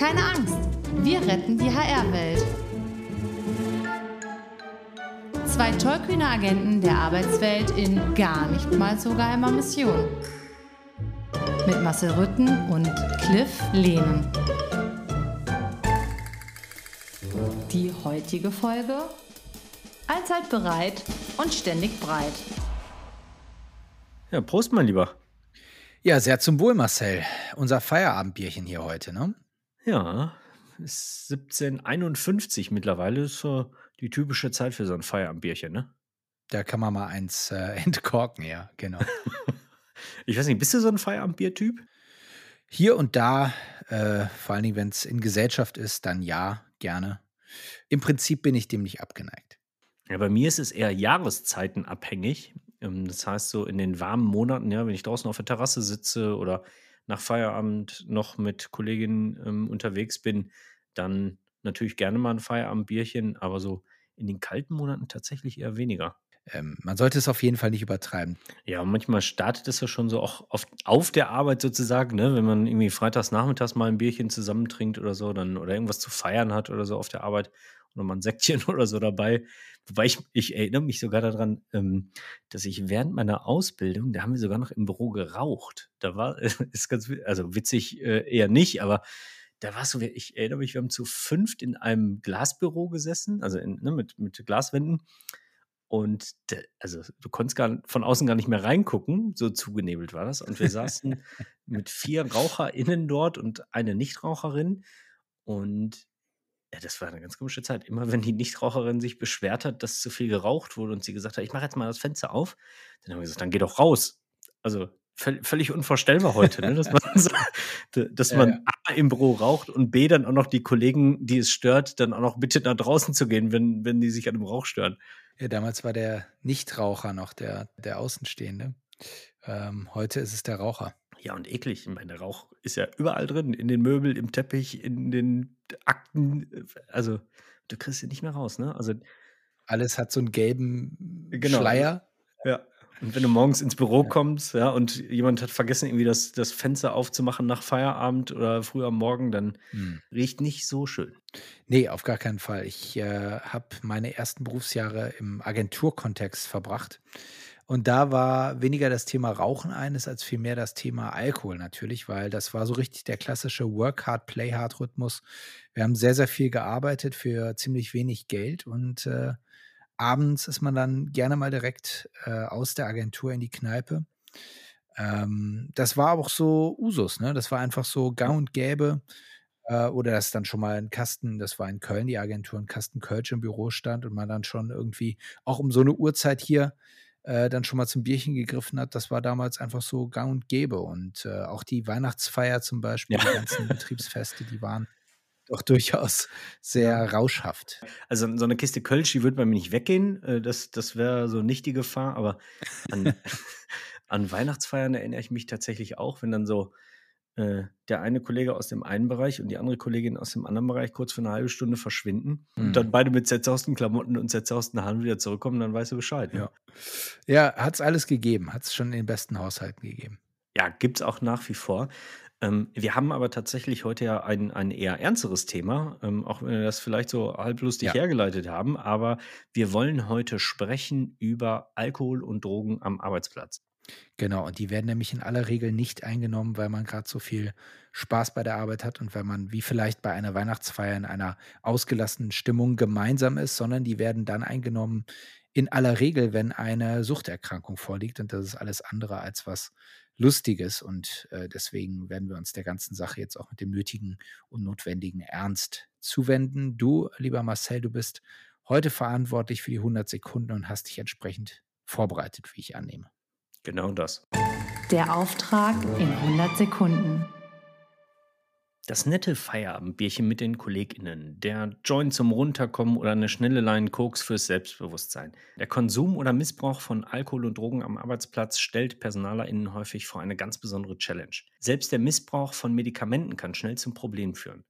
Keine Angst, wir retten die HR-Welt. Zwei tollkühne Agenten der Arbeitswelt in gar nicht mal so geheimer Mission. Mit Marcel Rütten und Cliff Lehnen. Die heutige Folge? Allzeit bereit und ständig breit. Ja, Prost, mein Lieber. Ja, sehr zum Wohl, Marcel. Unser Feierabendbierchen hier heute, ne? Ja, ist 1751 mittlerweile. Ist so die typische Zeit für so ein Feierabendbierchen, ne? Da kann man mal eins äh, entkorken, ja, genau. ich weiß nicht, bist du so ein Feierabendbier-Typ? Hier und da, äh, vor allen Dingen, wenn es in Gesellschaft ist, dann ja, gerne. Im Prinzip bin ich dem nicht abgeneigt. Ja, bei mir ist es eher jahreszeitenabhängig. Ähm, das heißt, so in den warmen Monaten, ja, wenn ich draußen auf der Terrasse sitze oder nach Feierabend noch mit Kolleginnen ähm, unterwegs bin, dann natürlich gerne mal ein Feierabendbierchen, aber so in den kalten Monaten tatsächlich eher weniger. Ähm, man sollte es auf jeden Fall nicht übertreiben. Ja, manchmal startet es ja schon so auch auf, auf der Arbeit sozusagen, ne? wenn man irgendwie freitags nachmittags mal ein Bierchen zusammentrinkt oder so, dann oder irgendwas zu feiern hat oder so auf der Arbeit oder mal ein Säckchen oder so dabei. Wobei ich, ich erinnere mich sogar daran, ähm, dass ich während meiner Ausbildung, da haben wir sogar noch im Büro geraucht. Da war, ist ganz, also witzig äh, eher nicht, aber da war es so, ich erinnere mich, wir haben zu fünft in einem Glasbüro gesessen, also in, ne, mit, mit Glaswänden. Und de, also du konntest gar, von außen gar nicht mehr reingucken, so zugenebelt war das. Und wir saßen mit vier RaucherInnen dort und eine Nichtraucherin. Und ja, das war eine ganz komische Zeit. Immer wenn die Nichtraucherin sich beschwert hat, dass zu viel geraucht wurde und sie gesagt hat, ich mache jetzt mal das Fenster auf, dann haben wir gesagt, dann geh doch raus. Also völlig unvorstellbar heute, ne? dass man, so, dass man ja, A im Büro raucht und B dann auch noch die Kollegen, die es stört, dann auch noch bitte nach draußen zu gehen, wenn, wenn die sich an dem Rauch stören. Ja, damals war der Nichtraucher noch der, der Außenstehende. Ähm, heute ist es der Raucher. Ja, und eklig. Ich meine, der Rauch ist ja überall drin. In den Möbeln, im Teppich, in den Akten. Also, du kriegst ihn nicht mehr raus, ne? Also. Alles hat so einen gelben genau. Schleier. Ja. Und wenn du morgens ins Büro kommst, ja, und jemand hat vergessen, irgendwie das, das Fenster aufzumachen nach Feierabend oder früh am Morgen, dann hm. riecht nicht so schön. Nee, auf gar keinen Fall. Ich äh, habe meine ersten Berufsjahre im Agenturkontext verbracht. Und da war weniger das Thema Rauchen eines als vielmehr das Thema Alkohol natürlich, weil das war so richtig der klassische Work Hard, Play Hard Rhythmus. Wir haben sehr, sehr viel gearbeitet für ziemlich wenig Geld und äh, abends ist man dann gerne mal direkt äh, aus der Agentur in die Kneipe. Ähm, das war auch so Usus, ne? Das war einfach so gang und gäbe. Äh, oder dass dann schon mal ein Kasten, das war in Köln die Agentur, ein Kasten Kölsch im Büro stand und man dann schon irgendwie auch um so eine Uhrzeit hier äh, dann schon mal zum Bierchen gegriffen hat, das war damals einfach so gang und gäbe. Und äh, auch die Weihnachtsfeier zum Beispiel, ja. die ganzen Betriebsfeste, die waren doch durchaus sehr rauschhaft. Also so eine Kiste Kölsch, die würde bei mir nicht weggehen. Äh, das, das wäre so nicht die Gefahr, aber an, an Weihnachtsfeiern erinnere ich mich tatsächlich auch, wenn dann so äh, der eine Kollege aus dem einen Bereich und die andere Kollegin aus dem anderen Bereich kurz für eine halbe Stunde verschwinden mhm. und dann beide mit zerzausten Klamotten und zerzausten Haaren wieder zurückkommen, dann weißt du Bescheid. Ne? Ja, ja hat es alles gegeben, hat es schon in den besten Haushalten gegeben. Ja, gibt es auch nach wie vor. Ähm, wir haben aber tatsächlich heute ja ein, ein eher ernsteres Thema, ähm, auch wenn wir das vielleicht so halblustig ja. hergeleitet haben, aber wir wollen heute sprechen über Alkohol und Drogen am Arbeitsplatz. Genau, und die werden nämlich in aller Regel nicht eingenommen, weil man gerade so viel Spaß bei der Arbeit hat und weil man wie vielleicht bei einer Weihnachtsfeier in einer ausgelassenen Stimmung gemeinsam ist, sondern die werden dann eingenommen in aller Regel, wenn eine Suchterkrankung vorliegt und das ist alles andere als was Lustiges und äh, deswegen werden wir uns der ganzen Sache jetzt auch mit dem nötigen und notwendigen Ernst zuwenden. Du, lieber Marcel, du bist heute verantwortlich für die 100 Sekunden und hast dich entsprechend vorbereitet, wie ich annehme. Genau das. Der Auftrag in 100 Sekunden. Das nette Feierabendbierchen mit den KollegInnen, der Joint zum Runterkommen oder eine schnelle Line Koks fürs Selbstbewusstsein. Der Konsum oder Missbrauch von Alkohol und Drogen am Arbeitsplatz stellt PersonalerInnen häufig vor eine ganz besondere Challenge. Selbst der Missbrauch von Medikamenten kann schnell zum Problem führen.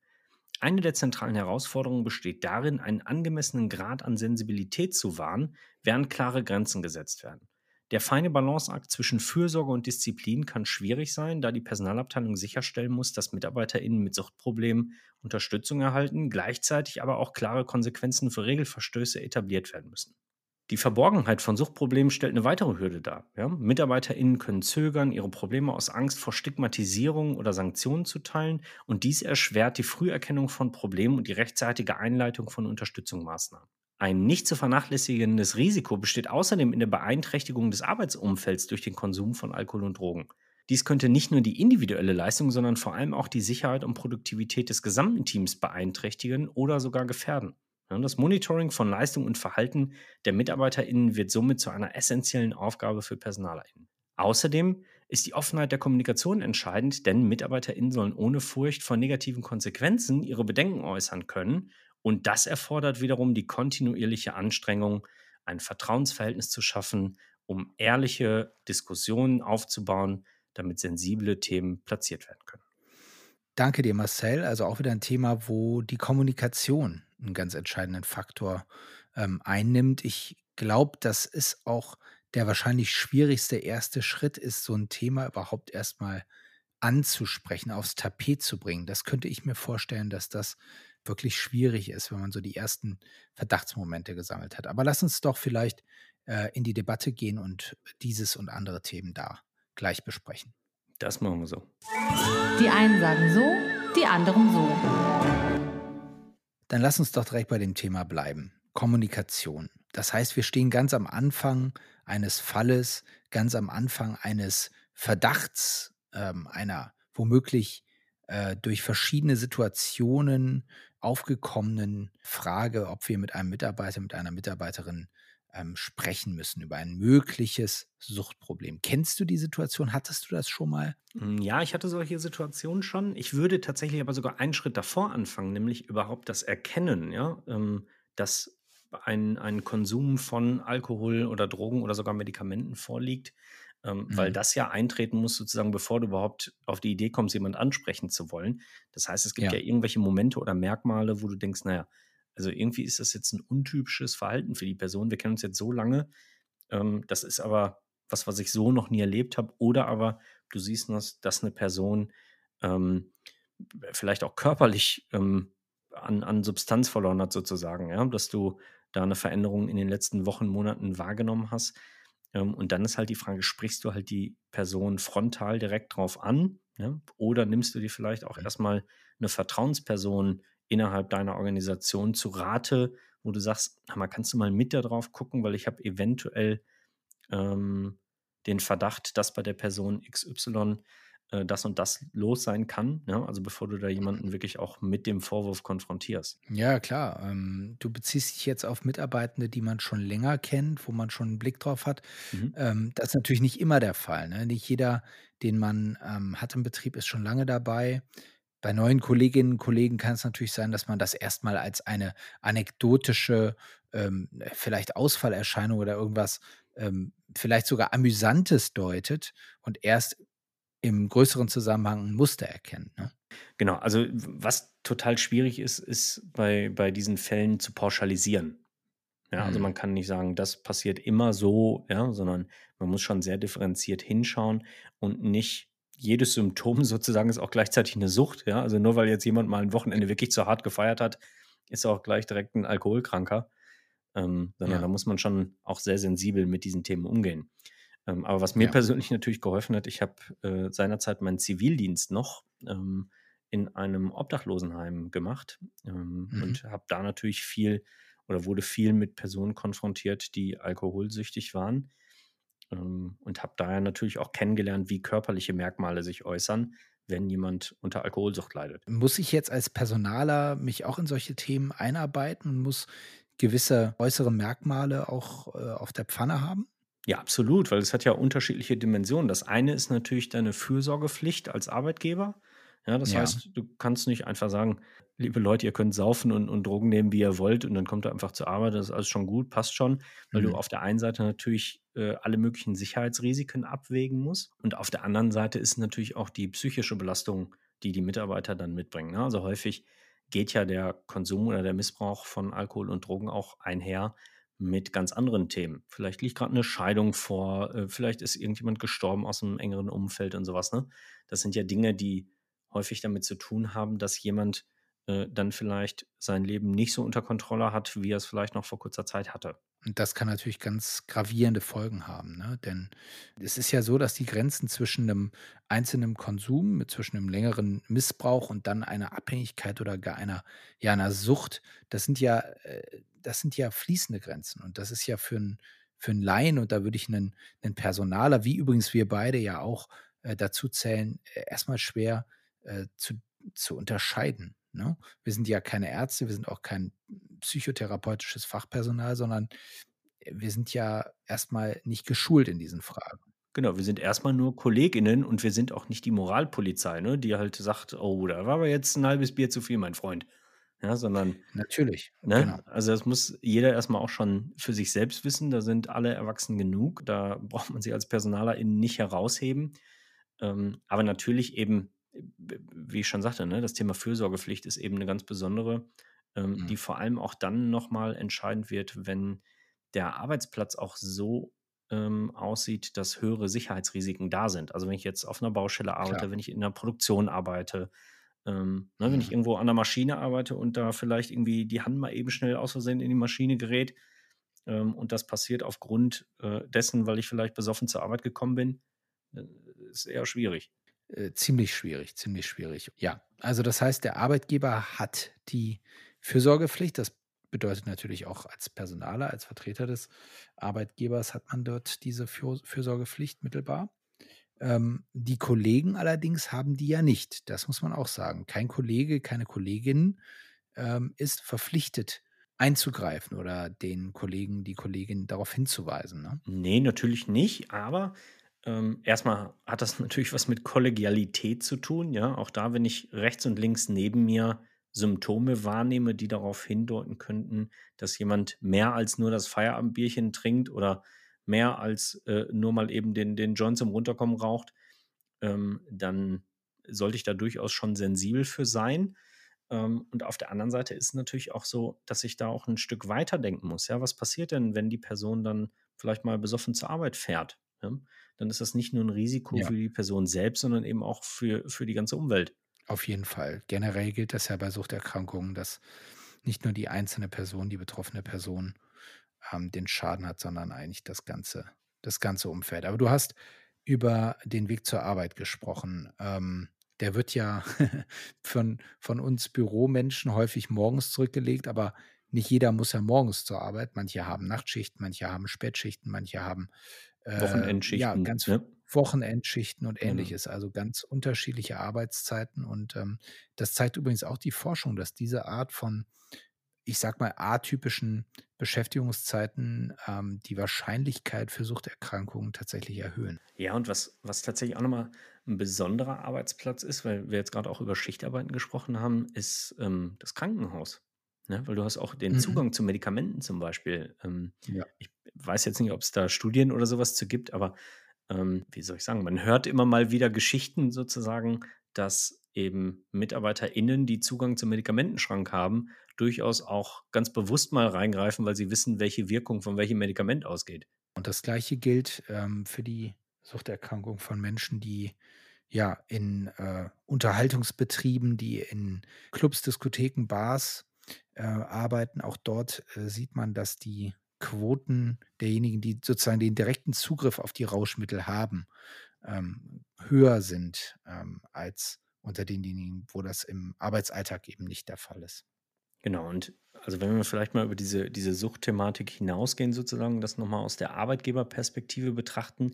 Eine der zentralen Herausforderungen besteht darin, einen angemessenen Grad an Sensibilität zu wahren, während klare Grenzen gesetzt werden. Der feine Balanceakt zwischen Fürsorge und Disziplin kann schwierig sein, da die Personalabteilung sicherstellen muss, dass MitarbeiterInnen mit Suchtproblemen Unterstützung erhalten, gleichzeitig aber auch klare Konsequenzen für Regelverstöße etabliert werden müssen. Die Verborgenheit von Suchtproblemen stellt eine weitere Hürde dar. Ja? MitarbeiterInnen können zögern, ihre Probleme aus Angst vor Stigmatisierung oder Sanktionen zu teilen und dies erschwert die Früherkennung von Problemen und die rechtzeitige Einleitung von Unterstützungsmaßnahmen. Ein nicht zu vernachlässigendes Risiko besteht außerdem in der Beeinträchtigung des Arbeitsumfelds durch den Konsum von Alkohol und Drogen. Dies könnte nicht nur die individuelle Leistung, sondern vor allem auch die Sicherheit und Produktivität des gesamten Teams beeinträchtigen oder sogar gefährden. Das Monitoring von Leistung und Verhalten der MitarbeiterInnen wird somit zu einer essentiellen Aufgabe für PersonalerInnen. Außerdem ist die Offenheit der Kommunikation entscheidend, denn MitarbeiterInnen sollen ohne Furcht vor negativen Konsequenzen ihre Bedenken äußern können und das erfordert wiederum die kontinuierliche Anstrengung, ein Vertrauensverhältnis zu schaffen, um ehrliche Diskussionen aufzubauen, damit sensible Themen platziert werden können. Danke dir, Marcel. Also auch wieder ein Thema, wo die Kommunikation einen ganz entscheidenden Faktor ähm, einnimmt. Ich glaube, das ist auch der wahrscheinlich schwierigste erste Schritt ist, so ein Thema überhaupt erstmal anzusprechen, aufs Tapet zu bringen. Das könnte ich mir vorstellen, dass das wirklich schwierig ist, wenn man so die ersten Verdachtsmomente gesammelt hat. Aber lass uns doch vielleicht äh, in die Debatte gehen und dieses und andere Themen da gleich besprechen. Das machen wir so. Die einen sagen so, die anderen so. Dann lass uns doch direkt bei dem Thema bleiben. Kommunikation. Das heißt, wir stehen ganz am Anfang eines Falles, ganz am Anfang eines Verdachts, ähm, einer womöglich äh, durch verschiedene Situationen aufgekommenen Frage, ob wir mit einem Mitarbeiter, mit einer Mitarbeiterin ähm, sprechen müssen über ein mögliches Suchtproblem. Kennst du die Situation? Hattest du das schon mal? Hm, ja, ich hatte solche Situationen schon. Ich würde tatsächlich aber sogar einen Schritt davor anfangen, nämlich überhaupt das Erkennen, ja, ähm, dass ein, ein Konsum von Alkohol oder Drogen oder sogar Medikamenten vorliegt ähm, mhm. weil das ja eintreten muss, sozusagen, bevor du überhaupt auf die Idee kommst, jemand ansprechen zu wollen. Das heißt, es gibt ja, ja irgendwelche Momente oder Merkmale, wo du denkst, naja, also irgendwie ist das jetzt ein untypisches Verhalten für die Person. Wir kennen uns jetzt so lange. Ähm, das ist aber was, was ich so noch nie erlebt habe. Oder aber du siehst, dass, dass eine Person ähm, vielleicht auch körperlich ähm, an, an Substanz verloren hat, sozusagen, ja, dass du da eine Veränderung in den letzten Wochen, Monaten wahrgenommen hast. Ähm, und dann ist halt die Frage, sprichst du halt die Person frontal direkt drauf an? Ja? Oder nimmst du dir vielleicht auch erstmal eine Vertrauensperson innerhalb deiner Organisation zu Rate, wo du sagst, mal, kannst du mal mit da drauf gucken, weil ich habe eventuell ähm, den Verdacht, dass bei der Person XY äh, das und das los sein kann. Ja? Also bevor du da jemanden wirklich auch mit dem Vorwurf konfrontierst. Ja, klar. Ähm, du beziehst dich jetzt auf Mitarbeitende, die man schon länger kennt, wo man schon einen Blick drauf hat. Mhm. Ähm, das ist natürlich nicht immer der Fall. Ne? Nicht jeder, den man ähm, hat im Betrieb, ist schon lange dabei. Bei neuen Kolleginnen und Kollegen kann es natürlich sein, dass man das erstmal als eine anekdotische, ähm, vielleicht Ausfallerscheinung oder irgendwas ähm, vielleicht sogar Amüsantes deutet und erst im größeren Zusammenhang ein Muster erkennen. Ne? Genau, also was total schwierig ist, ist bei, bei diesen Fällen zu pauschalisieren. Ja, also mhm. man kann nicht sagen, das passiert immer so, ja, sondern man muss schon sehr differenziert hinschauen und nicht jedes Symptom sozusagen ist auch gleichzeitig eine Sucht, ja. Also nur weil jetzt jemand mal ein Wochenende wirklich zu hart gefeiert hat, ist er auch gleich direkt ein Alkoholkranker. Ähm, sondern ja. da muss man schon auch sehr sensibel mit diesen Themen umgehen. Ähm, aber was mir ja. persönlich natürlich geholfen hat, ich habe äh, seinerzeit meinen Zivildienst noch ähm, in einem Obdachlosenheim gemacht ähm, mhm. und habe da natürlich viel oder wurde viel mit Personen konfrontiert, die alkoholsüchtig waren ähm, und habe daher natürlich auch kennengelernt, wie körperliche Merkmale sich äußern, wenn jemand unter Alkoholsucht leidet. Muss ich jetzt als Personaler mich auch in solche Themen einarbeiten und muss gewisse äußere Merkmale auch äh, auf der Pfanne haben? Ja, absolut, weil es hat ja unterschiedliche Dimensionen. Das eine ist natürlich deine Fürsorgepflicht als Arbeitgeber. Ja, das Ja. heißt, du kannst nicht einfach sagen, liebe Leute, ihr könnt saufen und, und Drogen nehmen, wie ihr wollt, und dann kommt ihr einfach zur Arbeit, das ist alles schon gut, passt schon, weil du Mhm. auf der einen Seite natürlich äh, alle möglichen Sicherheitsrisiken abwägen musst und auf der anderen Seite ist natürlich auch die psychische Belastung, die die Mitarbeiter dann mitbringen. Ne? Also häufig geht ja der Konsum oder der Missbrauch von Alkohol und Drogen auch einher mit ganz anderen Themen. Vielleicht liegt gerade eine Scheidung vor, äh, vielleicht ist irgendjemand gestorben aus einem engeren Umfeld und sowas. Ne? Das sind ja Dinge, die häufig damit zu tun haben, dass jemand äh, dann vielleicht sein Leben nicht so unter Kontrolle hat, wie er es vielleicht noch vor kurzer Zeit hatte. Und das kann natürlich ganz gravierende Folgen haben, ne? Denn es ist ja so, dass die Grenzen zwischen einem einzelnen Konsum, zwischen einem längeren Missbrauch und dann einer Abhängigkeit oder gar einer, ja, einer Sucht, das sind ja, äh, das sind ja fließende Grenzen. Und das ist ja für 'n für Laien, und da würde ich einen 'nen Personaler, wie übrigens wir beide ja auch, äh, dazu zählen, äh, erst schwer, äh, zu zu unterscheiden, ne? Wir sind ja keine Ärzte, wir sind auch kein psychotherapeutisches Fachpersonal, sondern wir sind ja erstmal nicht geschult in diesen Fragen. Genau, wir sind erstmal nur KollegInnen und wir sind auch nicht die Moralpolizei, ne, die halt sagt: „Oh, da war aber jetzt ein halbes Bier zu viel, mein Freund.“ Ja, sondern Natürlich, ne, genau. also das muss jeder erstmal auch schon für sich selbst wissen. Da sind alle erwachsen genug. Da braucht man sich als PersonalerInnen nicht herausheben. Ähm, aber natürlich eben, wie ich schon sagte, ne, das Thema Fürsorgepflicht ist eben eine ganz besondere, ähm, Mhm. die vor allem auch dann noch mal entscheidend wird, wenn der Arbeitsplatz auch so, ähm, aussieht, dass höhere Sicherheitsrisiken da sind. Also, wenn ich jetzt auf einer Baustelle arbeite, Klar. wenn ich in der Produktion arbeite, ähm, ne, wenn ich Mhm. irgendwo an der Maschine arbeite und da vielleicht irgendwie die Hand mal eben schnell aus Versehen in die Maschine gerät, ähm, und das passiert aufgrund, äh, dessen, weil ich vielleicht besoffen zur Arbeit gekommen bin, ist eher schwierig. Äh, ziemlich schwierig, ziemlich schwierig. Ja, also das heißt, der Arbeitgeber hat die Fürsorgepflicht. Das bedeutet natürlich auch als Personaler, als Vertreter des Arbeitgebers hat man dort diese Für Fürsorgepflicht mittelbar. Ähm, die Kollegen allerdings haben die ja nicht. Das muss man auch sagen. Kein Kollege, keine Kollegin ähm, ist verpflichtet einzugreifen oder den Kollegen, die Kollegin darauf hinzuweisen. Ne? Ne, natürlich nicht, aber, ähm, erst hat das natürlich was mit Kollegialität zu tun, ja? Auch da, wenn ich rechts und links neben mir Symptome wahrnehme, die darauf hindeuten könnten, dass jemand mehr als nur das Feierabendbierchen trinkt oder mehr als, äh, nur mal eben den den Joint zum Runterkommen raucht, ähm, dann sollte ich da durchaus schon sensibel für sein. Ähm, und auf der anderen Seite ist es natürlich auch so, dass ich da auch ein Stück weiterdenken muss, ja? Was passiert denn, wenn die Person dann vielleicht mal besoffen zur Arbeit fährt, ja? Dann ist das nicht nur ein Risiko Ja. für die Person selbst, sondern eben auch für für die ganze Umwelt. Auf jeden Fall. Generell gilt das ja bei Suchterkrankungen, dass nicht nur die einzelne Person, die betroffene Person, ähm, den Schaden hat, sondern eigentlich das ganze das ganze Umfeld. Aber du hast über den Weg zur Arbeit gesprochen. Ähm, der wird ja von von uns Büromenschen häufig morgens zurückgelegt, aber nicht jeder muss ja morgens zur Arbeit. Manche haben Nachtschichten, manche haben Spätschichten, manche haben, äh, ja, Wochenendschichten, ganz ne? Wochenendschichten und Genau. Ähnliches, also ganz unterschiedliche Arbeitszeiten. Und ähm, das zeigt übrigens auch die Forschung, dass diese Art von, ich sag mal, atypischen Beschäftigungszeiten ähm, die Wahrscheinlichkeit für Suchterkrankungen tatsächlich erhöhen. Ja, und was was tatsächlich auch noch mal 'n besonderer Arbeitsplatz ist, weil wir jetzt gerade auch über Schichtarbeiten gesprochen haben, ist, ähm, das Krankenhaus, ne? Weil du hast auch den Mhm. Zugang zu Medikamenten zum Beispiel. Ähm, Ja. ich weiß jetzt nicht, ob es da Studien oder sowas zu gibt, aber, ähm, wie soll ich sagen, man hört immer mal wieder Geschichten sozusagen, dass eben MitarbeiterInnen, die Zugang zum Medikamentenschrank haben, durchaus auch ganz bewusst mal reingreifen, weil sie wissen, welche Wirkung von welchem Medikament ausgeht. Und das Gleiche gilt ähm, für die Suchterkrankung von Menschen, die ja in äh, Unterhaltungsbetrieben, die in Clubs, Diskotheken, Bars äh, arbeiten. Auch dort äh, sieht man, dass die Quoten derjenigen, die sozusagen den direkten Zugriff auf die Rauschmittel haben, ähm, höher sind ähm, als unter denjenigen, wo das im Arbeitsalltag eben nicht der Fall ist. Genau, und also wenn wir vielleicht mal über diese, diese Suchtthematik hinausgehen, sozusagen, das nochmal aus der Arbeitgeberperspektive betrachten,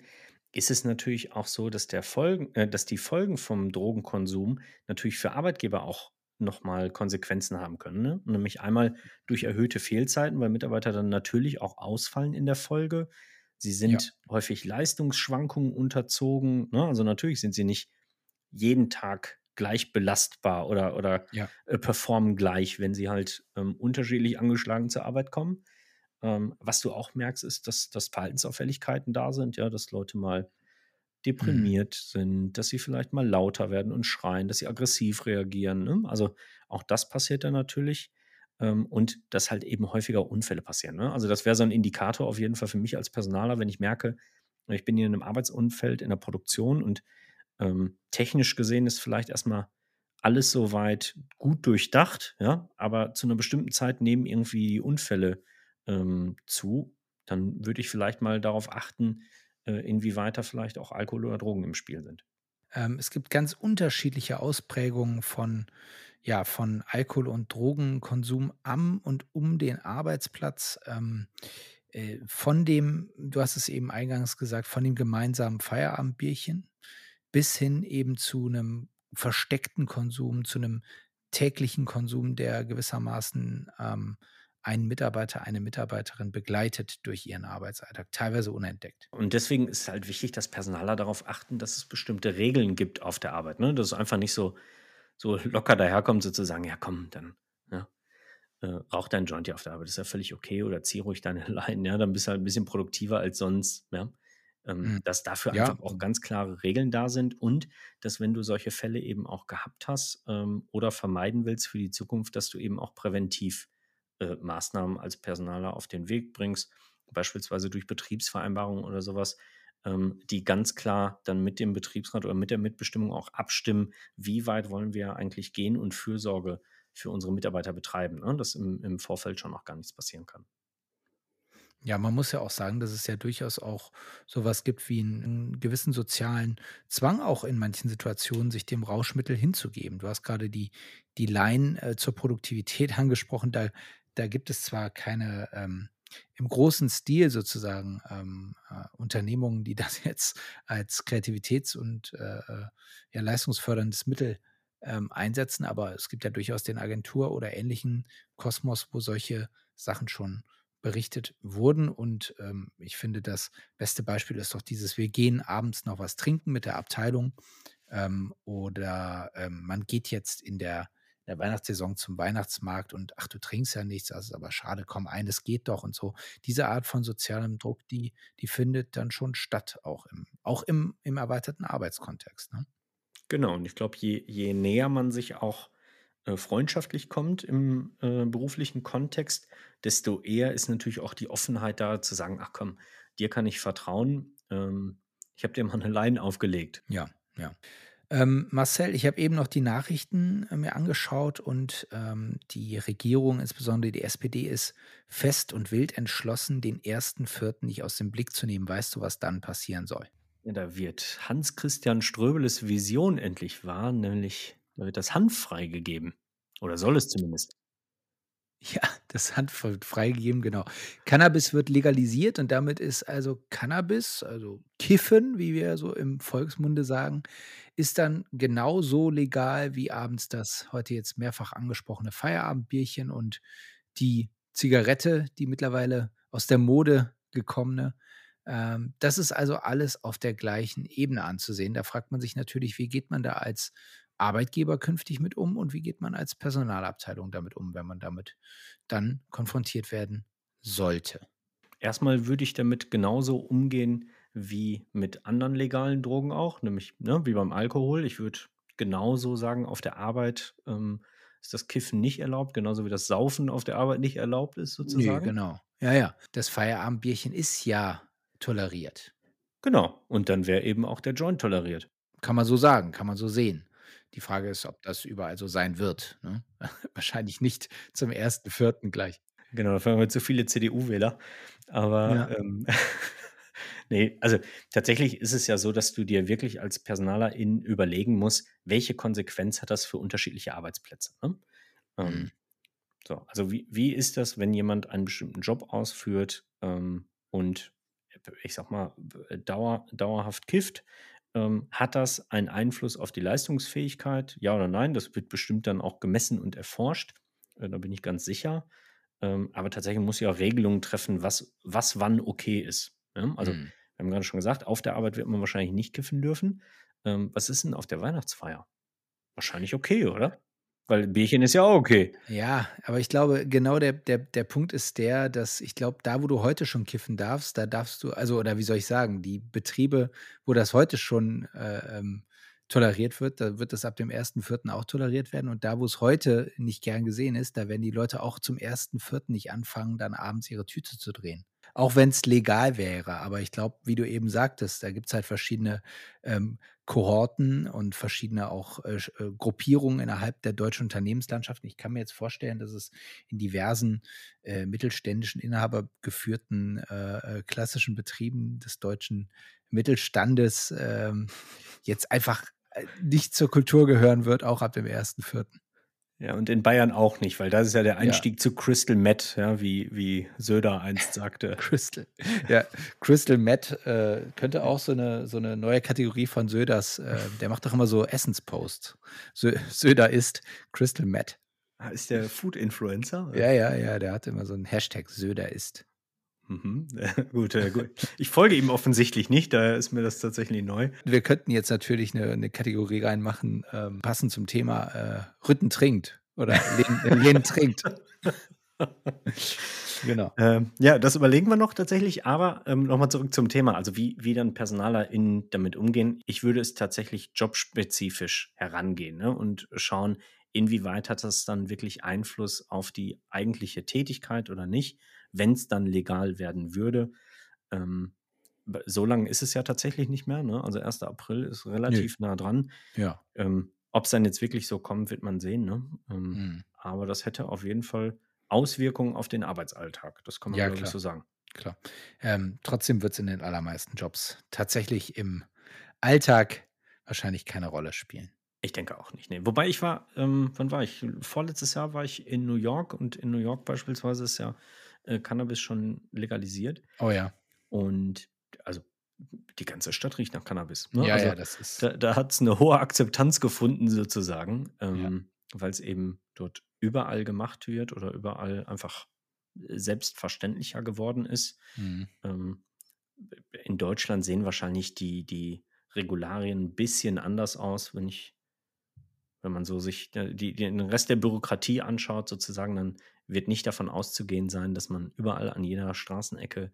ist es natürlich auch so, dass, der Folgen, äh, dass die Folgen vom Drogenkonsum natürlich für Arbeitgeber auch nochmal Konsequenzen haben können. Ne? Nämlich einmal durch erhöhte Fehlzeiten, weil Mitarbeiter dann natürlich auch ausfallen in der Folge. Sie Ja, sind häufig Leistungsschwankungen unterzogen. Ne? Also natürlich sind sie nicht jeden Tag gleich belastbar oder, oder Ja. äh, performen gleich, wenn sie halt ähm, unterschiedlich angeschlagen zur Arbeit kommen. Ähm, was du auch merkst, ist, dass, dass Verhaltensauffälligkeiten da sind, ja, dass Leute mal Mhm. deprimiert sind, dass sie vielleicht mal lauter werden und schreien, dass sie aggressiv reagieren. Ne? Also auch das passiert dann natürlich. Ähm, und dass halt eben häufiger Unfälle passieren. Ne? Also das wäre so ein Indikator auf jeden Fall für mich als Personaler, wenn ich merke, ich bin hier in einem Arbeitsumfeld in der Produktion und ähm, technisch gesehen ist vielleicht erstmal alles soweit gut durchdacht, ja, aber zu einer bestimmten Zeit nehmen irgendwie die Unfälle ähm, zu. Dann würde ich vielleicht mal darauf achten, inwieweit da vielleicht auch Alkohol oder Drogen im Spiel sind. Ähm, es gibt ganz unterschiedliche Ausprägungen von ja, von Alkohol und Drogenkonsum am und um den Arbeitsplatz. Ähm, äh, von dem du hast es eben eingangs gesagt, von dem gemeinsamen Feierabendbierchen bis hin eben zu 'nem versteckten Konsum, zu 'nem täglichen Konsum, der gewissermaßen, ähm, einen Mitarbeiter, eine Mitarbeiterin begleitet durch ihren Arbeitsalltag, teilweise unentdeckt. Und deswegen ist es halt wichtig, dass Personaler darauf achten, dass es bestimmte Regeln gibt auf der Arbeit, ne? Dass es einfach nicht so so locker daherkommt, so zu sagen: „Ja komm, dann, ja, äh, rauch deinen Joint hier auf der Arbeit, ist ja völlig okay oder zieh ruhig deine Line, ja, dann bist du halt 'n bisschen produktiver als sonst“, ja? Ähm, Mhm. dass dafür Ja, einfach auch ganz klare Regeln da sind und dass, wenn du solche Fälle eben auch gehabt hast, ähm, oder vermeiden willst für die Zukunft, dass du eben auch präventiv, äh, Maßnahmen als Personaler auf den Weg bringst, beispielsweise durch Betriebsvereinbarungen oder sowas, ähm, die ganz klar dann mit dem Betriebsrat oder mit der Mitbestimmung auch abstimmen, wie weit wollen wir eigentlich gehen und Fürsorge für unsere Mitarbeiter betreiben, ne? Dass im im Vorfeld schon auch gar nichts passieren kann. Ja, man muss ja auch sagen, dass es ja durchaus auch so was gibt wie 'n 'n gewissen sozialen Zwang auch in manchen Situationen, sich dem Rauschmittel hinzugeben. Du hast grade die die Line, äh, zur Produktivität angesprochen. Da da gibt es zwar keine, ähm, im großen Stil sozusagen, ähm, äh, Unternehmungen, die das jetzt als Kreativitäts und, äh, äh, ja, leistungsförderndes Mittel, ähm, einsetzen, aber es gibt ja durchaus den Agentur oder ähnlichen Kosmos, wo solche Sachen schon berichtet wurden. Und, ähm, ich finde, das beste Beispiel ist doch dieses: Wir gehen abends noch was trinken mit der Abteilung, ähm, oder, ähm, man geht jetzt in der der Weihnachtssaison zum Weihnachtsmarkt und: „Ach, du trinkst ja nichts, das ist aber schade, komm, eines geht doch“ und so. Diese Art von sozialem Druck, die die findet dann schon statt, auch im auch im im erweiterten Arbeitskontext, ne? Genau, und ich glaube, je je näher man sich auch, äh, freundschaftlich kommt im, äh, beruflichen Kontext, desto eher ist natürlich auch die Offenheit da zu sagen: „Ach komm, dir kann ich vertrauen. Ähm, ich habe dir mal 'ne Line aufgelegt.“ Ja, ja. Ähm, Marcel, ich habe eben noch die Nachrichten, äh, mir angeschaut und, ähm, die Regierung, insbesondere die SPD, ist fest und wild entschlossen, den 1.4. nicht aus dem Blick zu nehmen. Weißt du, was dann passieren soll? Ja, da wird Hans Christian Ströbeles Vision endlich wahr, nämlich da wird das Hanf freigegeben oder soll es zumindest. Ja, das wird freigegeben, genau. Cannabis wird legalisiert und damit ist also Cannabis, also Kiffen, wie wir so im Volksmunde sagen, ist dann genauso legal wie abends das heute jetzt mehrfach angesprochene Feierabendbierchen und die Zigarette, die mittlerweile aus der Mode gekommene. Ähm, das ist also alles auf der gleichen Ebene anzusehen. Da fragt man sich natürlich, wie geht man da als Arbeitgeber künftig mit um und wie geht man als Personalabteilung damit um, wenn man damit dann konfrontiert werden sollte? Erstmal würde ich damit genauso umgehen wie mit anderen legalen Drogen auch, nämlich, ne, wie beim Alkohol. Ich würde genauso sagen, auf der Arbeit, ähm, ist das Kiffen nicht erlaubt, genauso wie das Saufen auf der Arbeit nicht erlaubt ist sozusagen. genau. Ja, ja. Das Feierabendbierchen ist ja toleriert. Genau, und dann wäre eben auch der Joint toleriert. Kann man so sagen, kann man so sehen. Die Frage ist, ob das überall so sein wird, ne? Wahrscheinlich nicht zum 1.4. gleich. Genau, dafür haben wir zu viele CDU-Wähler. Aber, Ja. ähm, ne, also tatsächlich ist es ja so, dass du dir wirklich als Personalerin überlegen musst, welche Konsequenz hat das für unterschiedliche Arbeitsplätze, ne? Mhm. Ähm, so, also wie wie ist das, wenn jemand einen bestimmten Job ausführt, ähm, und ich sage mal, äh, dauer dauerhaft kifft? Ähm, hat das einen Einfluss auf die Leistungsfähigkeit? Ja oder nein? Das wird bestimmt dann auch gemessen und erforscht. Äh, da bin ich ganz sicher. Ähm, aber tatsächlich muss ja auch Regelungen treffen, was was wann okay ist, ne? Also, Mhm. wir haben grade schon gesagt, auf der Arbeit wird man wahrscheinlich nicht kiffen dürfen. Ähm, was ist denn auf der Weihnachtsfeier? Wahrscheinlich okay, oder? Weil Bierchen ist ja auch okay. Ja, aber ich glaube, genau der der der Punkt ist der, dass ich glaube, da, wo du heute schon kiffen darfst, da darfst du also oder wie soll ich sagen, die Betriebe, wo das heute schon, äh, ähm, toleriert wird, da wird das ab dem 1.4. auch toleriert werden und da, wo es heute nicht gern gesehen ist, da werden die Leute auch zum 1.4. nicht anfangen, dann abends ihre Tüte zu drehen. Auch wenn es legal wäre, aber ich glaube, wie du eben sagtest, da gibt es halt verschiedene, ähm, Kohorten und verschiedene auch, äh, äh, Gruppierungen innerhalb der deutschen Unternehmenslandschaften. Ich kann mir jetzt vorstellen, dass es in diversen, äh, mittelständischen, inhabergeführten, äh, äh, klassischen Betrieben des deutschen Mittelstandes, ähm, jetzt einfach, äh, nicht zur Kultur gehören wird, auch ab dem 1.4. Ja, und in Bayern auch nicht, weil das ist ja der Ja. Einstieg zu Crystal Meth, ja, wie wie Söder einst sagte. Crystal. Ja, Crystal Meth, äh, könnte auch so 'ne so 'ne neue Kategorie von Söders äh, der macht doch immer so Essensposts. Sö Söder isst Crystal Meth. Ah, ist der Food-Influencer? Ja, ja, ja, der hat immer so 'n Hashtag Söder isst. Mhm. Gut, äh, gut. Ich folge ihm offensichtlich nicht, daher ist mir das tatsächlich neu. Wir könnten jetzt natürlich 'ne 'ne Kategorie reinmachen, ähm, passend zum Thema, äh, Rütten trinkt oder Len Len trinkt. Genau. Ähm, ja, das überlegen wir noch tatsächlich, aber, ähm, noch mal zurück zum Thema, also wie wie dann PersonalerInnen damit umgehen. Ich würde es tatsächlich jobspezifisch herangehen, ne, und schauen, inwieweit hat das dann wirklich Einfluss auf die eigentliche Tätigkeit oder nicht, wenn's dann legal werden würde. Ähm, so lang ist es ja tatsächlich nicht mehr, ne? Also 1. April ist relativ nah dran. Ja. Ähm, ob's dann jetzt wirklich so kommt, wird man sehen, ne? Ähm, Mhm. aber das hätte auf jeden Fall Auswirkungen auf den Arbeitsalltag. Das kann man, Ja, glaube ich, klar. so sagen. Klar. Ähm, trotzdem wird's in den allermeisten Jobs tatsächlich im Alltag wahrscheinlich keine Rolle spielen. Ich denke auch nicht, ne. Wobei ich war ähm, wann war ich? Vorletztes Jahr war ich in New York und in New York beispielsweise ist ja, äh, Cannabis schon legalisiert. Oh ja. Und also die ganze Stadt riecht nach Cannabis, ne? Ja, Also ja, das ist da da hat's 'ne hohe Akzeptanz gefunden sozusagen, Ja. ähm, weil's eben dort überall gemacht wird oder überall einfach, äh, selbstverständlicher geworden ist. Mhm. Ähm, in Deutschland sehen wahrscheinlich die die Regularien 'n bisschen anders aus, wenn ich wenn man so sich, äh, die den Rest der Bürokratie anschaut sozusagen, dann wird nicht davon auszugehen sein, dass man überall an jeder Straßenecke,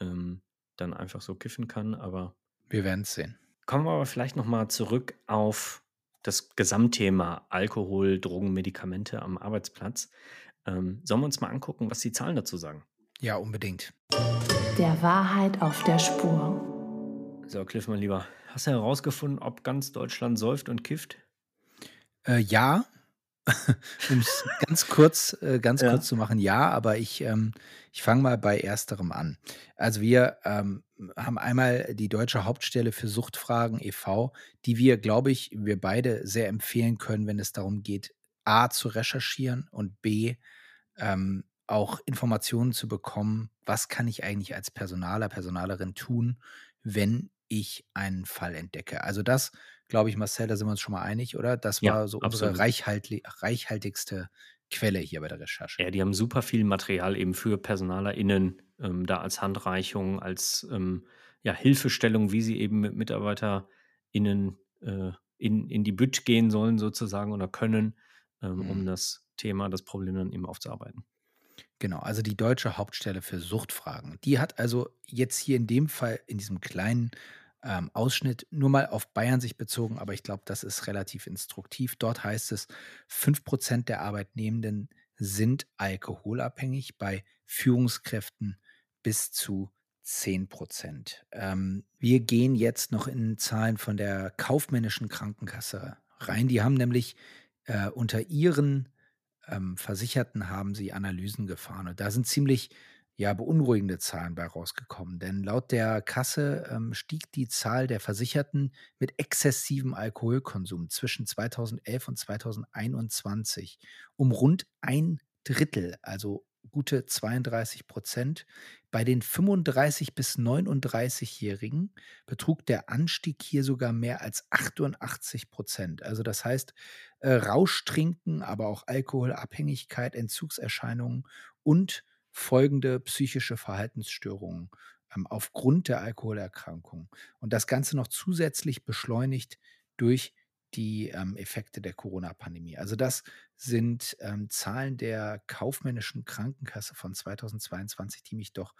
ähm, dann einfach so kiffen kann, aber Wir werden's sehen. Kommen wir aber vielleicht noch mal zurück auf das Gesamtthema Alkohol, Drogen, Medikamente am Arbeitsplatz. Ähm, sollen wir uns mal angucken, was die Zahlen dazu sagen? Ja, unbedingt. Der Wahrheit auf der Spur. So, Cliff, mein Lieber, hast du herausgefunden, ob ganz Deutschland säuft und kifft? Äh, ja. Um's ganz kurz äh, ganz Ja. kurz zu machen, ja, aber ich, ähm ich fange mal bei Ersterem an. Also, wir, ähm, haben einmal die Deutsche Hauptstelle für Suchtfragen e.V., die wir, glaube ich wir beide sehr empfehlen können, wenn es darum geht, A zu recherchieren und B, ähm, auch Informationen zu bekommen: „Was kann ich eigentlich als Personaler, Personalerin tun, wenn ich einen Fall entdecke?“ Also, das, glaube ich, Marcel, da sind wir uns schon mal einig, oder? Das Ja, war so unsere absolut. reichhaltli reichhaltigste Quelle hier bei der Recherche. Ja, die haben super viel Material eben für PersonalerInnen, ähm, da als Handreichung, als, ähm, ja, Hilfestellung, wie sie eben mit MitarbeiterInnen, äh, in in die Bütt gehen sollen sozusagen oder können, ähm, um Mhm. das Thema, das Problem dann eben aufzuarbeiten. Genau, also die Deutsche Hauptstelle für Suchtfragen. Die hat also jetzt hier in dem Fall in diesem kleinen, ähm, Ausschnitt nur mal auf Bayern sich bezogen, aber ich glaube, das ist relativ instruktiv. Dort heißt es: „5 % der Arbeitnehmenden sind alkoholabhängig, bei Führungskräften bis zu 10 %.“ Ähm, wir gehen jetzt noch in Zahlen von der kaufmännischen Krankenkasse rein. Die haben nämlich, äh, unter ihren, ähm, Versicherten haben sie Analysen gefahren und da sind ziemlich, ja, beunruhigende Zahlen bei rausgekommen, denn laut der Kasse, ähm, stieg die Zahl der Versicherten mit exzessivem Alkoholkonsum zwischen 2011 und 2021 um rund 1/3, also gute 32 %. Bei den 35 bis 39-Jährigen betrug der Anstieg hier sogar mehr als 88 %. Also, das heißt, äh, Rauschtrinken, aber auch Alkoholabhängigkeit, Entzugserscheinungen und folgende psychische Verhaltensstörungen, ähm, aufgrund der Alkoholerkrankung. Und das Ganze noch zusätzlich beschleunigt durch die ähm, Effekte der Corona-Pandemie. Also das sind ähm, Zahlen der kaufmännischen Krankenkasse von 2022, die mich doch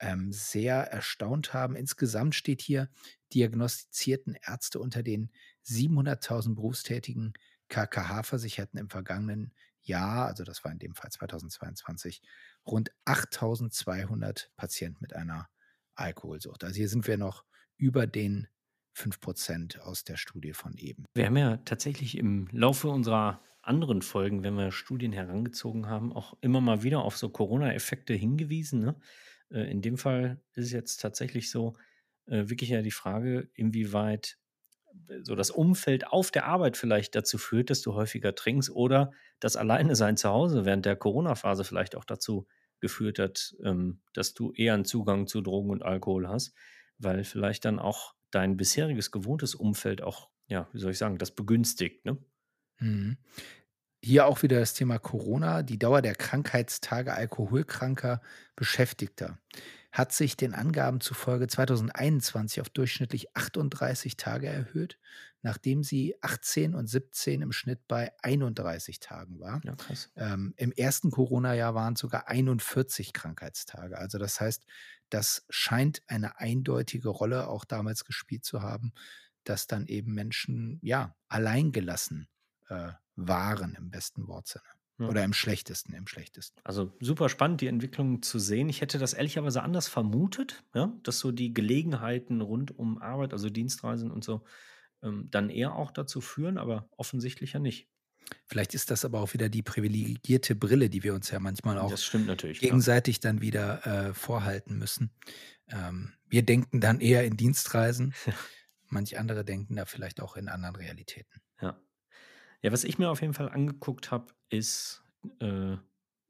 ähm, sehr erstaunt haben. Insgesamt steht hier, diagnostizierten Ärzte unter den 700.000 berufstätigen KKH-Versicherten im vergangenen Jahr, also das war in dem Fall 2022, rund 8.200 Patienten mit einer Alkoholsucht. Also hier sind wir noch über den 5 Prozent aus der Studie von eben. Wir haben ja tatsächlich im Laufe unserer anderen Folgen, wenn wir Studien herangezogen haben, auch immer mal wieder auf so Corona-Effekte hingewiesen. Ne? Äh, in dem Fall ist es jetzt tatsächlich so, äh, wirklich ja die Frage, inwieweit äh, so das Umfeld auf der Arbeit vielleicht dazu führt, dass du häufiger trinkst oder das Alleine sein zu Hause während der Corona-Phase vielleicht auch dazu geführt hat, ähm, dass du eher einen Zugang zu Drogen und Alkohol hast, weil vielleicht dann auch dein bisheriges gewohntes Umfeld auch, ja, wie soll ich sagen, das begünstigt, ne? Mhm. Hier auch wieder das Thema Corona, die Dauer der Krankheitstage alkoholkranker Beschäftigter hat sich den Angaben zufolge 2021 auf durchschnittlich 38 Tage erhöht, nachdem sie 18 und 17 im Schnitt bei 31 Tagen war. Ja. Ähm, Im ersten Corona-Jahr waren es sogar 41 Krankheitstage. Also das heißt, das scheint eine eindeutige Rolle auch damals gespielt zu haben, dass dann eben Menschen ja alleingelassen äh, waren im besten Wortsinne. Ja. Oder im schlechtesten, im schlechtesten. Also super spannend, die Entwicklung zu sehen. Ich hätte das ehrlicherweise anders vermutet, ja, dass so die Gelegenheiten rund um Arbeit, also Dienstreisen und so, ähm, dann eher auch dazu führen, aber offensichtlich ja nicht. Vielleicht ist das aber auch wieder die privilegierte Brille, die wir uns ja manchmal auch gegenseitig klar. dann wieder äh, vorhalten müssen. Ähm, wir denken dann eher in Dienstreisen, manch andere denken da vielleicht auch in anderen Realitäten. Ja. Ja, was ich mir auf jeden Fall angeguckt habe, ist, äh,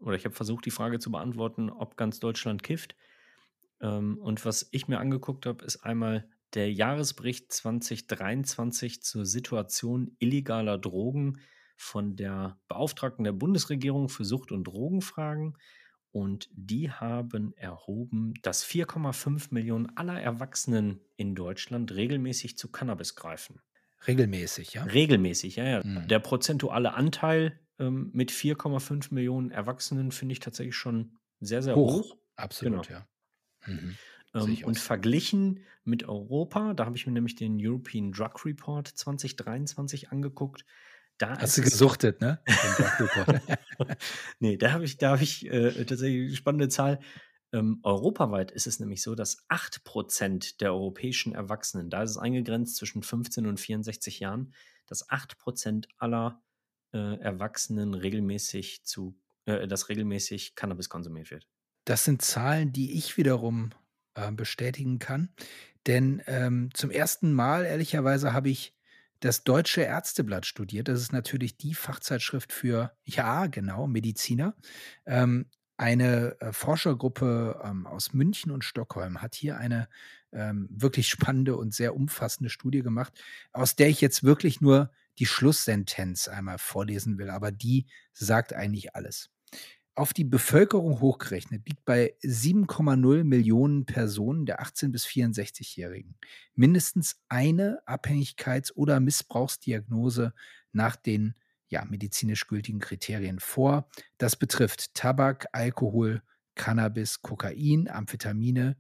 oder ich habe versucht, die Frage zu beantworten, ob ganz Deutschland kifft. Ähm, und was ich mir angeguckt habe, ist einmal der Jahresbericht 2023 zur Situation illegaler Drogen von der Beauftragten der Bundesregierung für Sucht- und Drogenfragen. Und die haben erhoben, dass 4,5 Millionen aller Erwachsenen in Deutschland regelmäßig zu Cannabis greifen. Regelmäßig, ja? Regelmäßig, ja, ja. Mhm. Der prozentuale Anteil ähm, mit 4,5 Millionen Erwachsenen finde ich tatsächlich schon sehr, sehr hoch. hoch. Absolut, genau. ja. Mhm. Ähm, und verglichen mit Europa, da habe ich mir nämlich den European Drug Report 2023 angeguckt. Da Hast du gesuchtet, ne? nee, da habe ich, da habe ich äh, tatsächlich eine spannende Zahl. Ähm, europaweit ist es nämlich so, dass 8% der europäischen Erwachsenen, da ist es eingegrenzt zwischen 15 und 64 Jahren, dass 8% aller äh, Erwachsenen regelmäßig zu, äh, dass regelmäßig Cannabis konsumiert wird. Das sind Zahlen, die ich wiederum äh, bestätigen kann. Denn ähm, zum ersten Mal, ehrlicherweise, habe ich das Deutsche Ärzteblatt studiert. Das ist natürlich die Fachzeitschrift für, ja, genau, Mediziner. Ähm, eine äh, Forschergruppe ähm, aus München und Stockholm hat hier eine ähm, wirklich spannende und sehr umfassende Studie gemacht, aus der ich jetzt wirklich nur die Schlusssentenz einmal vorlesen will, aber die sagt eigentlich alles. Auf die Bevölkerung hochgerechnet liegt bei 7,0 Millionen Personen der 18- bis 64-Jährigen mindestens eine Abhängigkeits- oder Missbrauchsdiagnose nach den ja, medizinisch gültigen Kriterien vor. Das betrifft Tabak, Alkohol, Cannabis, Kokain, Amphetamine,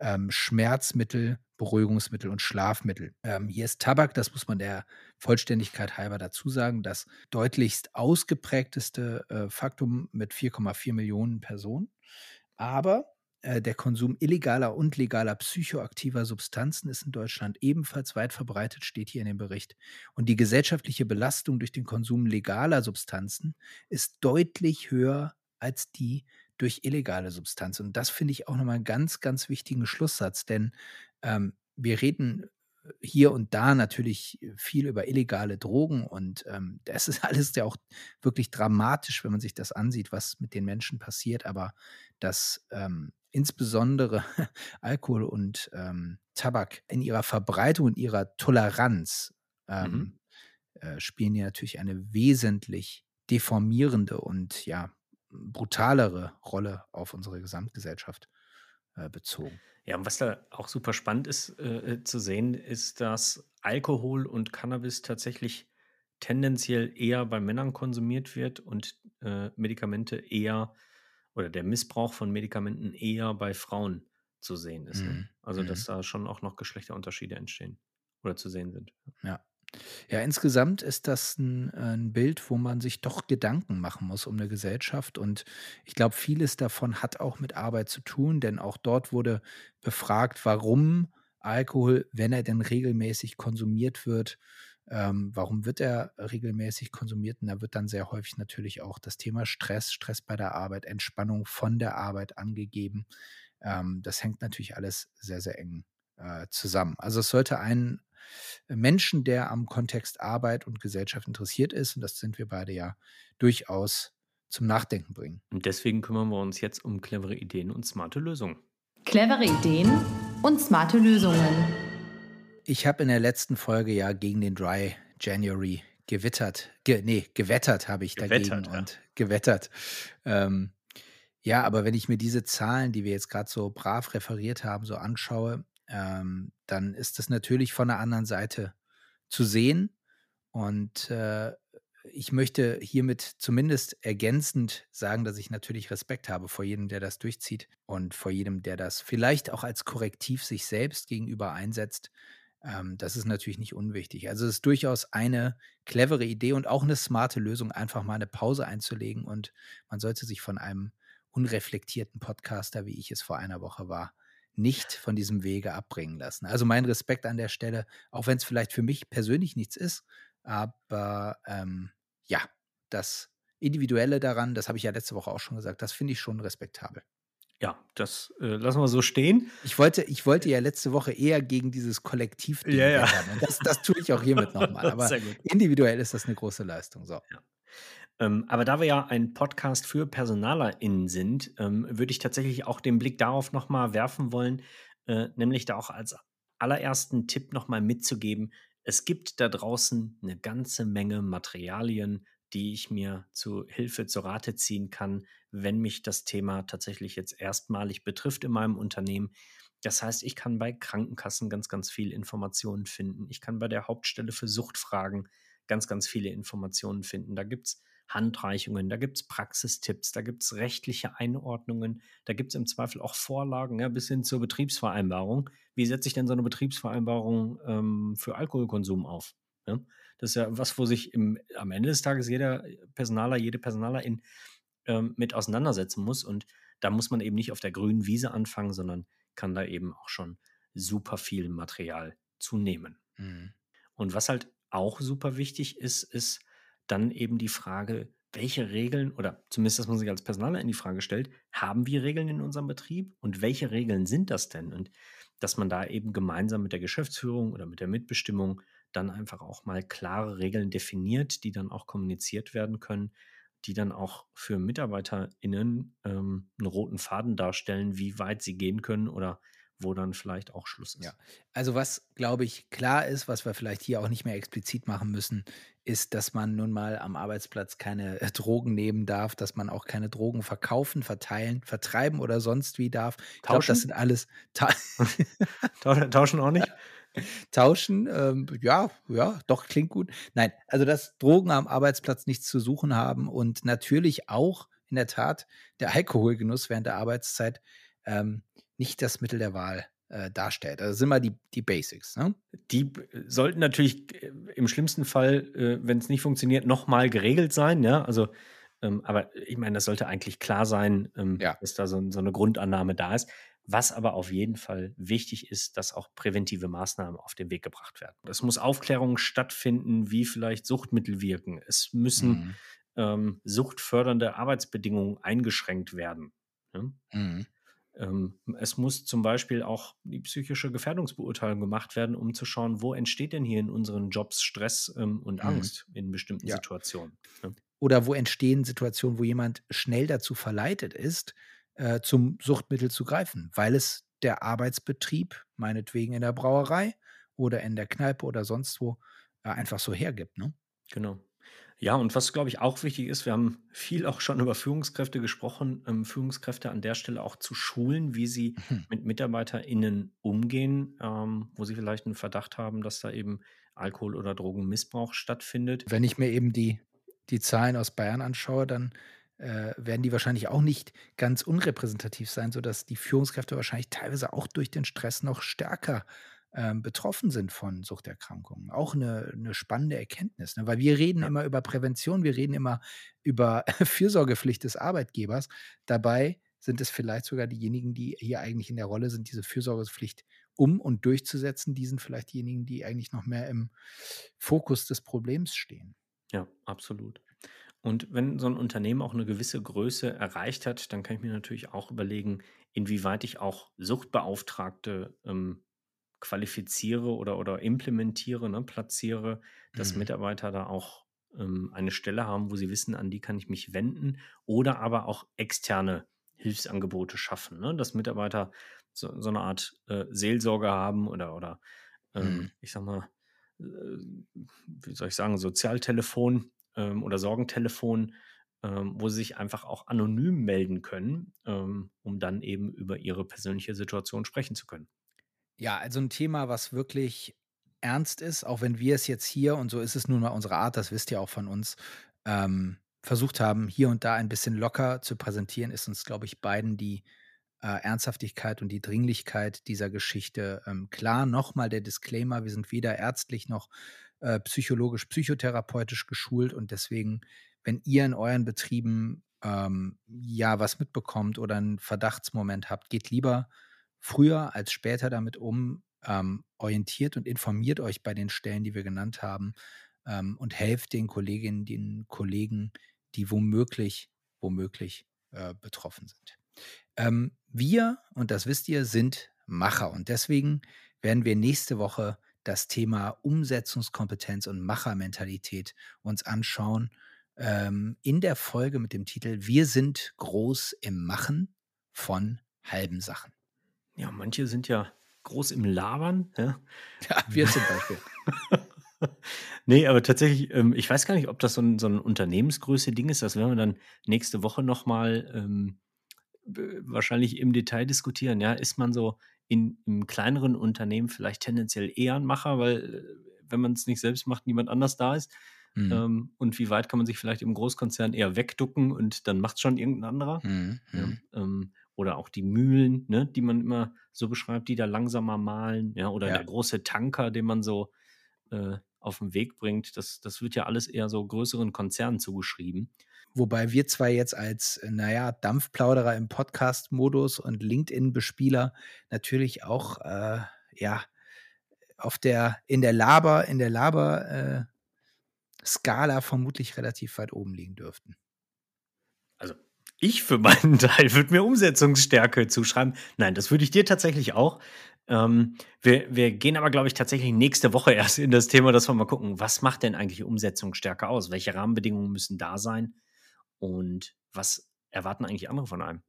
ähm, Schmerzmittel, Beruhigungsmittel und Schlafmittel. Ähm, hier ist Tabak, das muss man der Vollständigkeit halber dazu sagen, das deutlichst ausgeprägteste äh, Faktum mit 4,4 Millionen Personen. Aber der Konsum illegaler und legaler psychoaktiver Substanzen ist in Deutschland ebenfalls weit verbreitet, steht hier in dem Bericht. Und die gesellschaftliche Belastung durch den Konsum legaler Substanzen ist deutlich höher als die durch illegale Substanzen. Und das finde ich auch nochmal einen ganz, ganz wichtigen Schlusssatz, denn ähm, wir reden hier und da natürlich viel über illegale Drogen und ähm, das ist alles ja auch wirklich dramatisch, wenn man sich das ansieht, was mit den Menschen passiert. Aber das ähm, insbesondere Alkohol und ähm, Tabak in ihrer Verbreitung und ihrer Toleranz ähm, mhm. äh, spielen ja natürlich eine wesentlich deformierende und ja brutalere Rolle auf unsere Gesamtgesellschaft bezogen. Ja, und was da auch super spannend ist äh, äh zu sehen, ist, dass Alkohol und Cannabis tatsächlich tendenziell eher bei Männern konsumiert wird und äh, Medikamente eher oder der Missbrauch von Medikamenten eher bei Frauen zu sehen ist. Ne? Mhm. Also, dass Mhm. da schon auch noch Geschlechterunterschiede entstehen oder zu sehen sind. Ja. Ja, insgesamt ist das ein äh, 'n Bild, wo man sich doch Gedanken machen muss um eine Gesellschaft und ich glaube, vieles davon hat auch mit Arbeit zu tun, denn auch dort wurde befragt, warum Alkohol, wenn er denn regelmäßig konsumiert wird ähm, warum wird er regelmäßig konsumiert? Und da wird dann sehr häufig natürlich auch das Thema Stress, Stress bei der Arbeit, Entspannung von der Arbeit angegeben. Ähm, das hängt natürlich alles sehr, sehr eng, äh, zusammen. Also, es sollte einen Menschen, der am Kontext Arbeit und Gesellschaft interessiert ist, und das sind wir beide ja, durchaus zum Nachdenken bringen. Und deswegen kümmern wir uns jetzt um clevere Ideen und smarte Lösungen. Clevere Ideen und smarte Lösungen. Ich habe in der letzten Folge ja gegen den Dry January gewittert. Ge ne, gewettert habe ich dagegen Gewettert, ja. und gewettert. Ähm, ja, aber wenn ich mir diese Zahlen, die wir jetzt gerade so brav referiert haben, so anschaue, ähm, dann ist das natürlich von der anderen Seite zu sehen. Und, äh, ich möchte hiermit zumindest ergänzend sagen, dass ich natürlich Respekt habe vor jedem, der das durchzieht und vor jedem, der das vielleicht auch als Korrektiv sich selbst gegenüber einsetzt. Ähm, das ist natürlich nicht unwichtig. Also, es ist durchaus eine clevere Idee und auch eine smarte Lösung, einfach mal eine Pause einzulegen und man sollte sich von einem unreflektierten Podcaster, wie ich es vor einer Woche war, nicht von diesem Wege abbringen lassen. Also, mein Respekt an der Stelle, auch wenn es vielleicht für mich persönlich nichts ist, aber, ähm, ja, das Individuelle daran, das habe ich ja letzte Woche auch schon gesagt, das finde ich schon respektabel. Ja, das, äh, lassen wir so stehen. Ich wollte ich wollte ja letzte Woche eher gegen dieses Kollektivding Ja, ja. das das tue ich auch hiermit noch mal, aber individuell ist das eine große Leistung, so. Ähm, aber da wir ja ein Podcast für PersonalerInnen sind, ähm, würde ich tatsächlich auch den Blick darauf noch mal werfen wollen, äh, nämlich da auch als allerersten Tipp noch mal mitzugeben: Es gibt da draußen eine ganze Menge Materialien, die ich mir zu Hilfe, zu Rate ziehen kann, wenn mich das Thema tatsächlich jetzt erstmalig betrifft in meinem Unternehmen. Das heißt, ich kann bei Krankenkassen ganz, ganz viel Informationen finden. Ich kann bei der Hauptstelle für Suchtfragen ganz, ganz viele Informationen finden. Da gibt es Handreichungen, da gibt es Praxistipps, da gibt es rechtliche Einordnungen, da gibt es im Zweifel auch Vorlagen, ja, bis hin zur Betriebsvereinbarung. Wie setze ich denn so eine Betriebsvereinbarung ähm, für Alkoholkonsum auf? Ja? Das ist ja was, wo sich im, am Ende des Tages jeder Personaler, jede Personalerin ähm, mit auseinandersetzen muss. Und da muss man eben nicht auf der grünen Wiese anfangen, sondern kann da eben auch schon super viel Material zu nehmen. Mhm. Und was halt auch super wichtig ist, ist dann eben die Frage, welche Regeln oder zumindest, dass man sich als Personaler in die Frage stellt, haben wir Regeln in unserem Betrieb und welche Regeln sind das denn? Und dass man da eben gemeinsam mit der Geschäftsführung oder mit der Mitbestimmung dann einfach auch mal klare Regeln definiert, die dann auch kommuniziert werden können, die dann auch für MitarbeiterInnen ähm, einen roten Faden darstellen, wie weit sie gehen können oder wo dann vielleicht auch Schluss ist. Ja. Also, was, glaube ich, klar ist, was wir vielleicht hier auch nicht mehr explizit machen müssen, ist, dass man nun mal am Arbeitsplatz keine äh, Drogen nehmen darf, dass man auch keine Drogen verkaufen, verteilen, vertreiben oder sonst wie darf. Ich glaube, Tauschen? das sind alles Ta Tau- Tauschen auch nicht? Tauschen, ähm, ja, ja, doch, klingt gut. Nein, also, dass Drogen am Arbeitsplatz nichts zu suchen haben und natürlich auch in der Tat der Alkoholgenuss während der Arbeitszeit, ähm, nicht das Mittel der Wahl, äh, darstellt. Also, das sind mal die die Basics, ne? Die sollten natürlich äh, im schlimmsten Fall, äh, wenn es nicht funktioniert, nochmal geregelt sein. Ja, also, ähm, aber ich meine, das sollte eigentlich klar sein, ähm, Ja. dass da so, so eine Grundannahme da ist. Was aber auf jeden Fall wichtig ist, dass auch präventive Maßnahmen auf den Weg gebracht werden. Es muss Aufklärung stattfinden, wie vielleicht Suchtmittel wirken. Es müssen Mhm. ähm, suchtfördernde Arbeitsbedingungen eingeschränkt werden. Ja? Mhm. Ähm, es muss zum Beispiel auch die psychische Gefährdungsbeurteilung gemacht werden, um zu schauen, wo entsteht denn hier in unseren Jobs Stress ähm, und Mhm. Angst in bestimmten Ja. Situationen. Ne? Oder wo entstehen Situationen, wo jemand schnell dazu verleitet ist, äh, zum Suchtmittel zu greifen, weil es der Arbeitsbetrieb, meinetwegen in der Brauerei oder in der Kneipe oder sonst wo, äh, einfach so hergibt, ne? Genau. Ja, und was, glaube ich, auch wichtig ist, wir haben viel auch schon über Führungskräfte gesprochen, ähm, Führungskräfte an der Stelle auch zu schulen, wie sie Mhm. mit MitarbeiterInnen umgehen, ähm, wo sie vielleicht einen Verdacht haben, dass da eben Alkohol- oder Drogenmissbrauch stattfindet. Wenn ich mir eben die, die Zahlen aus Bayern anschaue, dann äh, werden die wahrscheinlich auch nicht ganz unrepräsentativ sein, sodass die Führungskräfte wahrscheinlich teilweise auch durch den Stress noch stärker ähm, betroffen sind von Suchterkrankungen. Auch eine, eine spannende Erkenntnis, ne? weil wir reden Ja. immer über Prävention, wir reden immer über Fürsorgepflicht des Arbeitgebers. Dabei sind es vielleicht sogar diejenigen, die hier eigentlich in der Rolle sind, diese Fürsorgepflicht um und durchzusetzen. Die sind vielleicht diejenigen, die eigentlich noch mehr im Fokus des Problems stehen. Ja, absolut. Und wenn so ein Unternehmen auch eine gewisse Größe erreicht hat, dann kann ich mir natürlich auch überlegen, inwieweit ich auch Suchtbeauftragte ähm, qualifiziere oder, oder implementiere, ne, platziere, dass Mhm. Mitarbeiter da auch ähm, eine Stelle haben, wo sie wissen, an die kann ich mich wenden oder aber auch externe Hilfsangebote schaffen, ne? dass Mitarbeiter so, so eine Art äh, Seelsorge haben oder, oder ähm, Mhm. ich sag mal, äh, wie soll ich sagen, Sozialtelefon ähm, oder Sorgentelefon, ähm, wo sie sich einfach auch anonym melden können, ähm, um dann eben über ihre persönliche Situation sprechen zu können. Ja, also ein Thema, was wirklich ernst ist, auch wenn wir es jetzt hier, und so ist es nun mal unsere Art, das wisst ihr auch von uns, ähm, versucht haben, hier und da ein bisschen locker zu präsentieren, ist uns, glaube ich, beiden die äh, Ernsthaftigkeit und die Dringlichkeit dieser Geschichte ähm, klar. Nochmal der Disclaimer, wir sind weder ärztlich noch äh, psychologisch, psychotherapeutisch geschult und deswegen, wenn ihr in euren Betrieben ähm, ja was mitbekommt oder einen Verdachtsmoment habt, geht lieber früher als später damit um, ähm, orientiert und informiert euch bei den Stellen, die wir genannt haben ähm, und helft den Kolleginnen, den Kollegen, die womöglich, womöglich äh, betroffen sind. Ähm, wir, und das wisst ihr, sind Macher und deswegen werden wir nächste Woche das Thema Umsetzungskompetenz und Machermentalität uns anschauen ähm, in der Folge mit dem Titel Wir sind groß im Machen von halben Sachen. Ja, manche sind ja groß im Labern. Ja, Ja, wir zum Beispiel. nee, aber tatsächlich, ähm, ich weiß gar nicht, ob das so ein, so ein Unternehmensgröße-Ding ist. Das werden wir dann nächste Woche nochmal ähm, wahrscheinlich im Detail diskutieren. Ja, ist man so in, im kleineren Unternehmen vielleicht tendenziell eher ein Macher, weil äh, wenn man es nicht selbst macht, niemand anders da ist. Mhm. Ähm, und wie weit kann man sich vielleicht im Großkonzern eher wegducken und dann macht schon irgendein anderer? Mhm. Ja, Mhm. ähm, oder auch die Mühlen, ne, die man immer so beschreibt, die da langsamer malen, ja, oder Ja. der große Tanker, den man so äh, auf den Weg bringt. Das, das wird ja alles eher so größeren Konzernen zugeschrieben. Wobei wir zwei jetzt als, äh, naja, Dampfplauderer im Podcast-Modus und LinkedIn-Bespieler natürlich auch, äh, ja, auf der, in der Laber, in der Laber, äh, Skala vermutlich relativ weit oben liegen dürften. Also ich für meinen Teil würde mir Umsetzungsstärke zuschreiben. Nein, das würde ich dir tatsächlich auch. Ähm, wir, wir gehen aber, glaube ich, tatsächlich nächste Woche erst in das Thema, dass wir mal gucken, was macht denn eigentlich Umsetzungsstärke aus? Welche Rahmenbedingungen müssen da sein? Und was erwarten eigentlich andere von einem?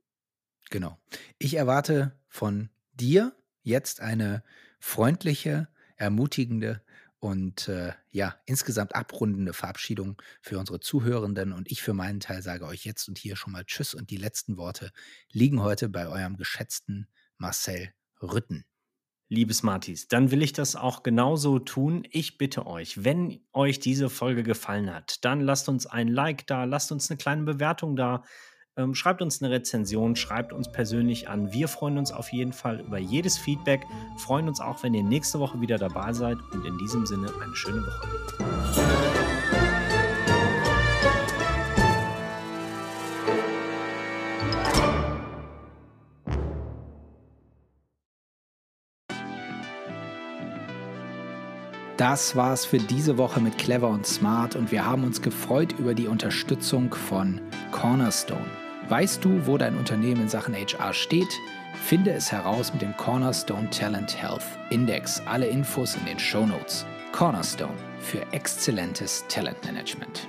Genau. Ich erwarte von dir jetzt eine freundliche, ermutigende und äh, ja, insgesamt abrundende Verabschiedung für unsere Zuhörenden. Und ich für meinen Teil sage euch jetzt und hier schon mal Tschüss. Und die letzten Worte liegen heute bei eurem geschätzten Marcel Rütten. Liebe Smarties, dann will ich das auch genauso tun. Ich bitte euch, wenn euch diese Folge gefallen hat, dann lasst uns ein Like da, lasst uns eine kleine Bewertung da, ähm, schreibt uns eine Rezension, schreibt uns persönlich an. Wir freuen uns auf jeden Fall über jedes Feedback, freuen uns auch, wenn ihr nächste Woche wieder dabei seid und in diesem Sinne eine schöne Woche. Das war's für diese Woche mit Clever und Smart und wir haben uns gefreut über die Unterstützung von Cornerstone. Weißt du, wo dein Unternehmen in Sachen HR steht? Finde es heraus mit dem Cornerstone Talent Health Index. Alle Infos in den Show Notes. Cornerstone für exzellentes Talentmanagement.